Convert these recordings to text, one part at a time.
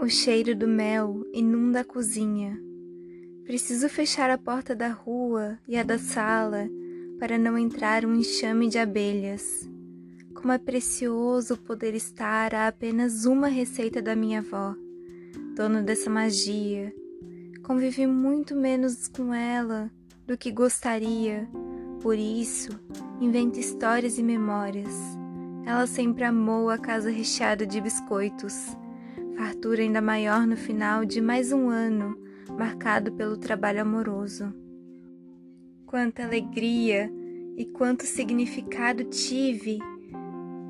O cheiro do mel inunda a cozinha. Preciso fechar a porta da rua e a da sala para não entrar um enxame de abelhas. Como é precioso poder estar a apenas uma receita da minha avó, dona dessa magia. Convivi muito menos com ela do que gostaria, por isso invento histórias e memórias. Ela sempre amou a casa recheada de biscoitos, fartura ainda maior no final de mais um ano marcado pelo trabalho amoroso. Quanta alegria e quanto significado tive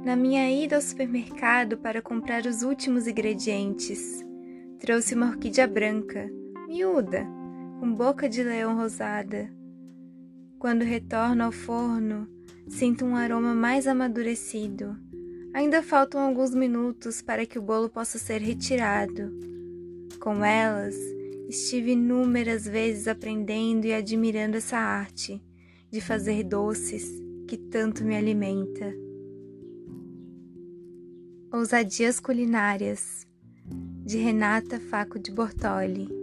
na minha ida ao supermercado para comprar os últimos ingredientes. Trouxe uma orquídea branca, miúda, com boca de leão rosada. Quando retorno ao forno, sinto um aroma mais amadurecido. Ainda faltam alguns minutos para que o bolo possa ser retirado. Com elas, estive inúmeras vezes aprendendo e admirando essa arte de fazer doces que tanto me alimenta. Ousadias Culinárias, de Renata Faco de Bortoli.